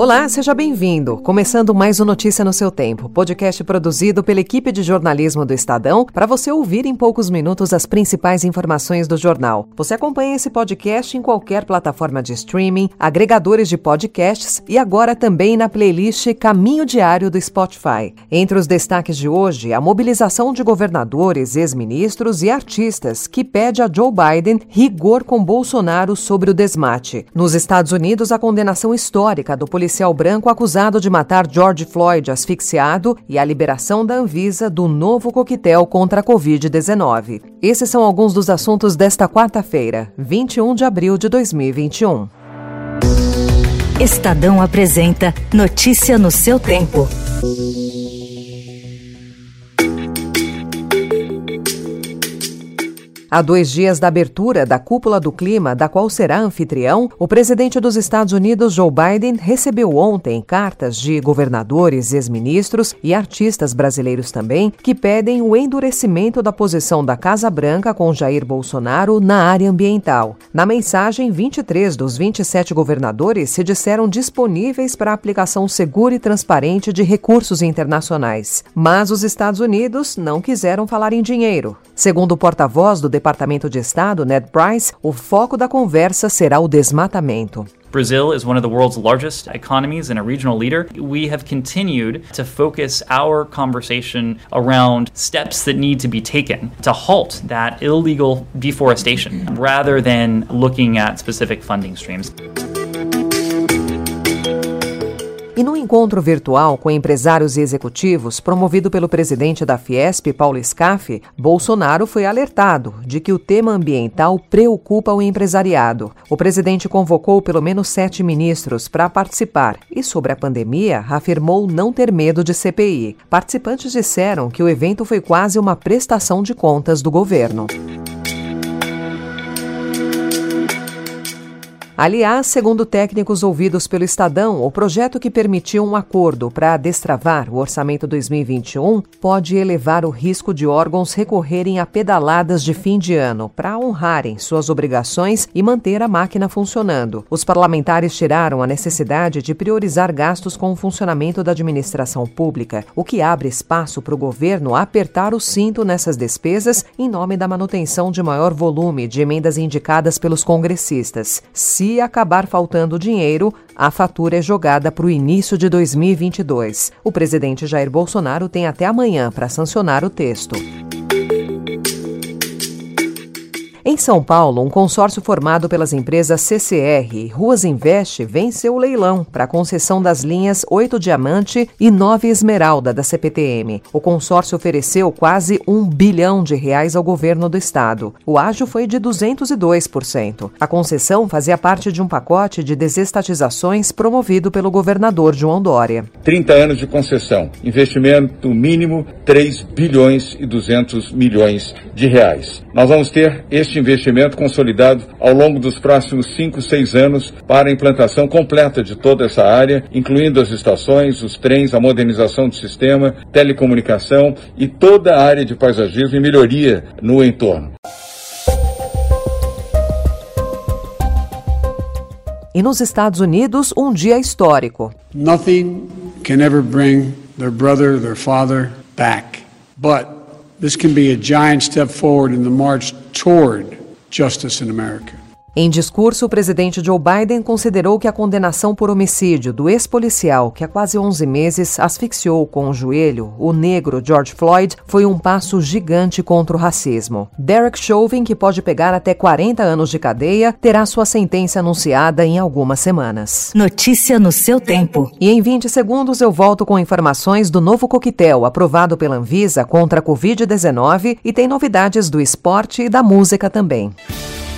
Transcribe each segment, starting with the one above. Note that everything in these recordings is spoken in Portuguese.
Olá, seja bem-vindo. Começando mais um Notícia no seu tempo, podcast produzido pela equipe de jornalismo do Estadão para você ouvir em poucos minutos as principais informações do jornal. Você acompanha esse podcast em qualquer plataforma de streaming, agregadores de podcasts e agora também na playlist Caminho Diário do Spotify. Entre os destaques de hoje, a mobilização de governadores, ex-ministros e artistas que pede a Joe Biden rigor com Bolsonaro sobre o desmate. Nos Estados Unidos, a condenação histórica do policial policial branco acusado de matar George Floyd asfixiado e a liberação da Anvisa do novo coquetel contra a Covid-19. Esses são alguns dos assuntos desta quarta-feira, 21 de abril de 2021. Estadão apresenta Notícia no seu tempo. Há dois dias da abertura da Cúpula do Clima, da qual será anfitrião, o presidente dos Estados Unidos, Joe Biden, recebeu ontem cartas de governadores, ex-ministros e artistas brasileiros também, que pedem o endurecimento da posição da Casa Branca com Jair Bolsonaro na área ambiental. Na mensagem, 23 dos 27 governadores se disseram disponíveis para a aplicação segura e transparente de recursos internacionais. Mas os Estados Unidos não quiseram falar em dinheiro. Segundo o porta-voz do Departamento de Estado, Ned Price, o foco da conversa será o desmatamento. Brazil is one of the world's largest economies and a regional leader. We have continued to focus our conversation around steps that need to be taken to halt that illegal deforestation rather than looking at specific funding streams. E no encontro virtual com empresários e executivos, promovido pelo presidente da Fiesp, Paulo Scaff, Bolsonaro foi alertado de que o tema ambiental preocupa o empresariado. O presidente convocou pelo menos sete ministros para participar e, sobre a pandemia, afirmou não ter medo de CPI. Participantes disseram que o evento foi quase uma prestação de contas do governo. Aliás, segundo técnicos ouvidos pelo Estadão, o projeto que permitiu um acordo para destravar o orçamento 2021 pode elevar o risco de órgãos recorrerem a pedaladas de fim de ano para honrarem suas obrigações e manter a máquina funcionando. Os parlamentares tiraram a necessidade de priorizar gastos com o funcionamento da administração pública, o que abre espaço para o governo apertar o cinto nessas despesas em nome da manutenção de maior volume de emendas indicadas pelos congressistas. Se acabar faltando dinheiro, a fatura é jogada para o início de 2022. O presidente Jair Bolsonaro tem até amanhã para sancionar o texto. Em São Paulo, um consórcio formado pelas empresas CCR e Ruas Invest venceu o leilão para a concessão das linhas 8 Diamante e 9 Esmeralda da CPTM. O consórcio ofereceu quase um bilhão de reais ao governo do estado. O ágio foi de 202%. A concessão fazia parte de um pacote de desestatizações promovido pelo governador João Dória. 30 anos de concessão, investimento mínimo 3 bilhões e 200 milhões de reais. Nós vamos ter este investimento consolidado ao longo dos próximos 5, 6 anos para a implantação completa de toda essa área, incluindo as estações, os trens, a modernização do sistema, telecomunicação e toda a área de paisagismo e melhoria no entorno. E nos Estados Unidos, um dia histórico. Nothing can ever bring their brother, their father back. But This can be a giant step forward in the march toward justice in America. Em discurso, o presidente Joe Biden considerou que a condenação por homicídio do ex-policial, que há quase 11 meses asfixiou com o joelho o negro George Floyd, foi um passo gigante contra o racismo. Derek Chauvin, que pode pegar até 40 anos de cadeia, terá sua sentença anunciada em algumas semanas. Notícia no seu tempo. E em 20 segundos eu volto com informações do novo coquetel aprovado pela Anvisa contra a Covid-19 e tem novidades do esporte e da música também.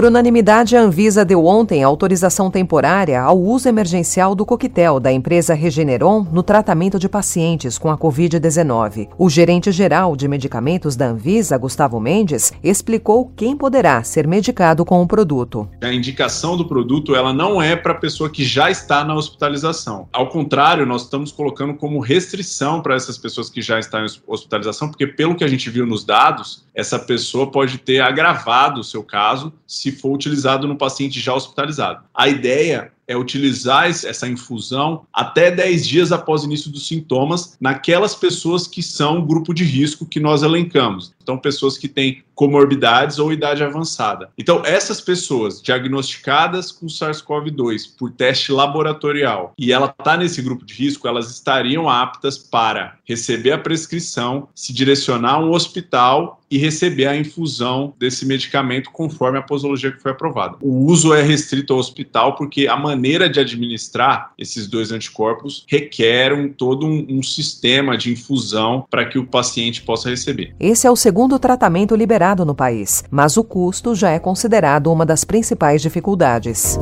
Por unanimidade, a Anvisa deu ontem autorização temporária ao uso emergencial do coquetel da empresa Regeneron no tratamento de pacientes com a Covid-19. O gerente geral de medicamentos da Anvisa, Gustavo Mendes, explicou quem poderá ser medicado com o produto. A indicação do produto ela não é para a pessoa que já está na hospitalização. Ao contrário, nós estamos colocando como restrição para essas pessoas que já estão em hospitalização, porque pelo que a gente viu nos dados, essa pessoa pode ter agravado o seu caso se for utilizado no paciente já hospitalizado. A ideia é utilizar essa infusão até 10 dias após o início dos sintomas naquelas pessoas que são grupo de risco que nós elencamos. Então, pessoas que têm comorbidades ou idade avançada. Então, essas pessoas diagnosticadas com SARS-CoV-2 por teste laboratorial e ela está nesse grupo de risco, elas estariam aptas para receber a prescrição, se direcionar a um hospital e receber a infusão desse medicamento conforme a posologia que foi aprovada. O uso é restrito ao hospital porque a maneira de administrar esses dois anticorpos requer um, todo um, um sistema de infusão para que o paciente possa receber. Esse é o segundo tratamento liberado no país, mas o custo já é considerado uma das principais dificuldades.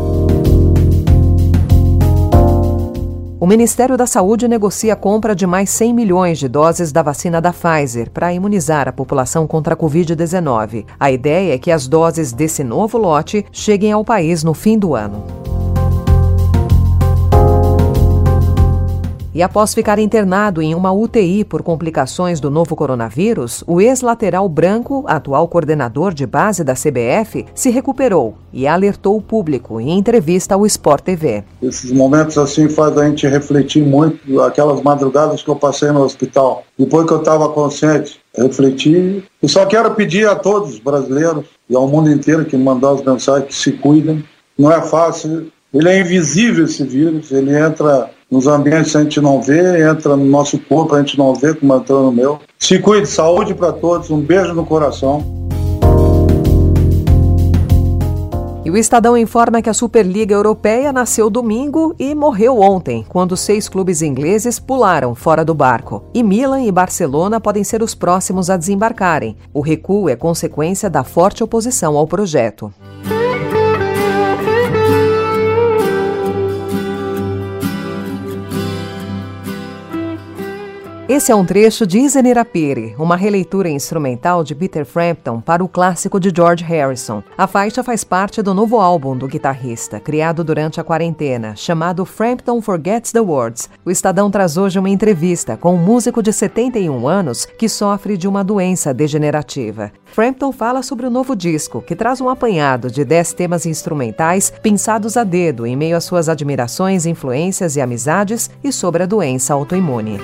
O Ministério da Saúde negocia a compra de mais 100 milhões de doses da vacina da Pfizer para imunizar a população contra a Covid-19. A ideia é que as doses desse novo lote cheguem ao país no fim do ano. E após ficar internado em uma UTI por complicações do novo coronavírus, o ex-lateral branco, atual coordenador de base da CBF, se recuperou e alertou o público em entrevista ao Sport TV. Esses momentos assim fazem a gente refletir muito aquelas madrugadas que eu passei no hospital. Depois que eu estava consciente, refleti. E só quero pedir a todos os brasileiros e ao mundo inteiro que mandar as mensagens que se cuidem. Não é fácil. Ele é invisível esse vírus, ele entra nos ambientes a gente não vê, entra no nosso corpo a gente não vê, como entrou no meu. Se cuide, saúde para todos, um beijo no coração. E o Estadão informa que a Superliga Europeia nasceu domingo e morreu ontem, quando seis clubes ingleses pularam fora do barco. E Milan e Barcelona podem ser os próximos a desembarcarem. O recuo é consequência da forte oposição ao projeto. Esse é um trecho de Izenirapere, uma releitura instrumental de Peter Frampton para o clássico de George Harrison. A faixa faz parte do novo álbum do guitarrista, criado durante a quarentena, chamado Frampton Forgets the Words. O Estadão traz hoje uma entrevista com um músico de 71 anos que sofre de uma doença degenerativa. Frampton fala sobre o novo disco, que traz um apanhado de 10 temas instrumentais pensados a dedo em meio às suas admirações, influências e amizades e sobre a doença autoimune.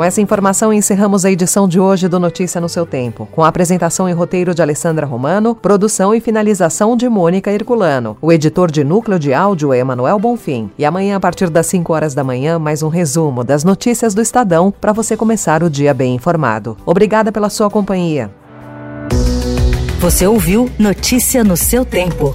Com essa informação, encerramos a edição de hoje do Notícia no seu Tempo, com a apresentação e roteiro de Alessandra Romano, produção e finalização de Mônica Herculano. O editor de núcleo de áudio é Emanuel Bonfim. E amanhã, a partir das 5 horas da manhã, mais um resumo das notícias do Estadão para você começar o dia bem informado. Obrigada pela sua companhia. Você ouviu Notícia no seu tempo.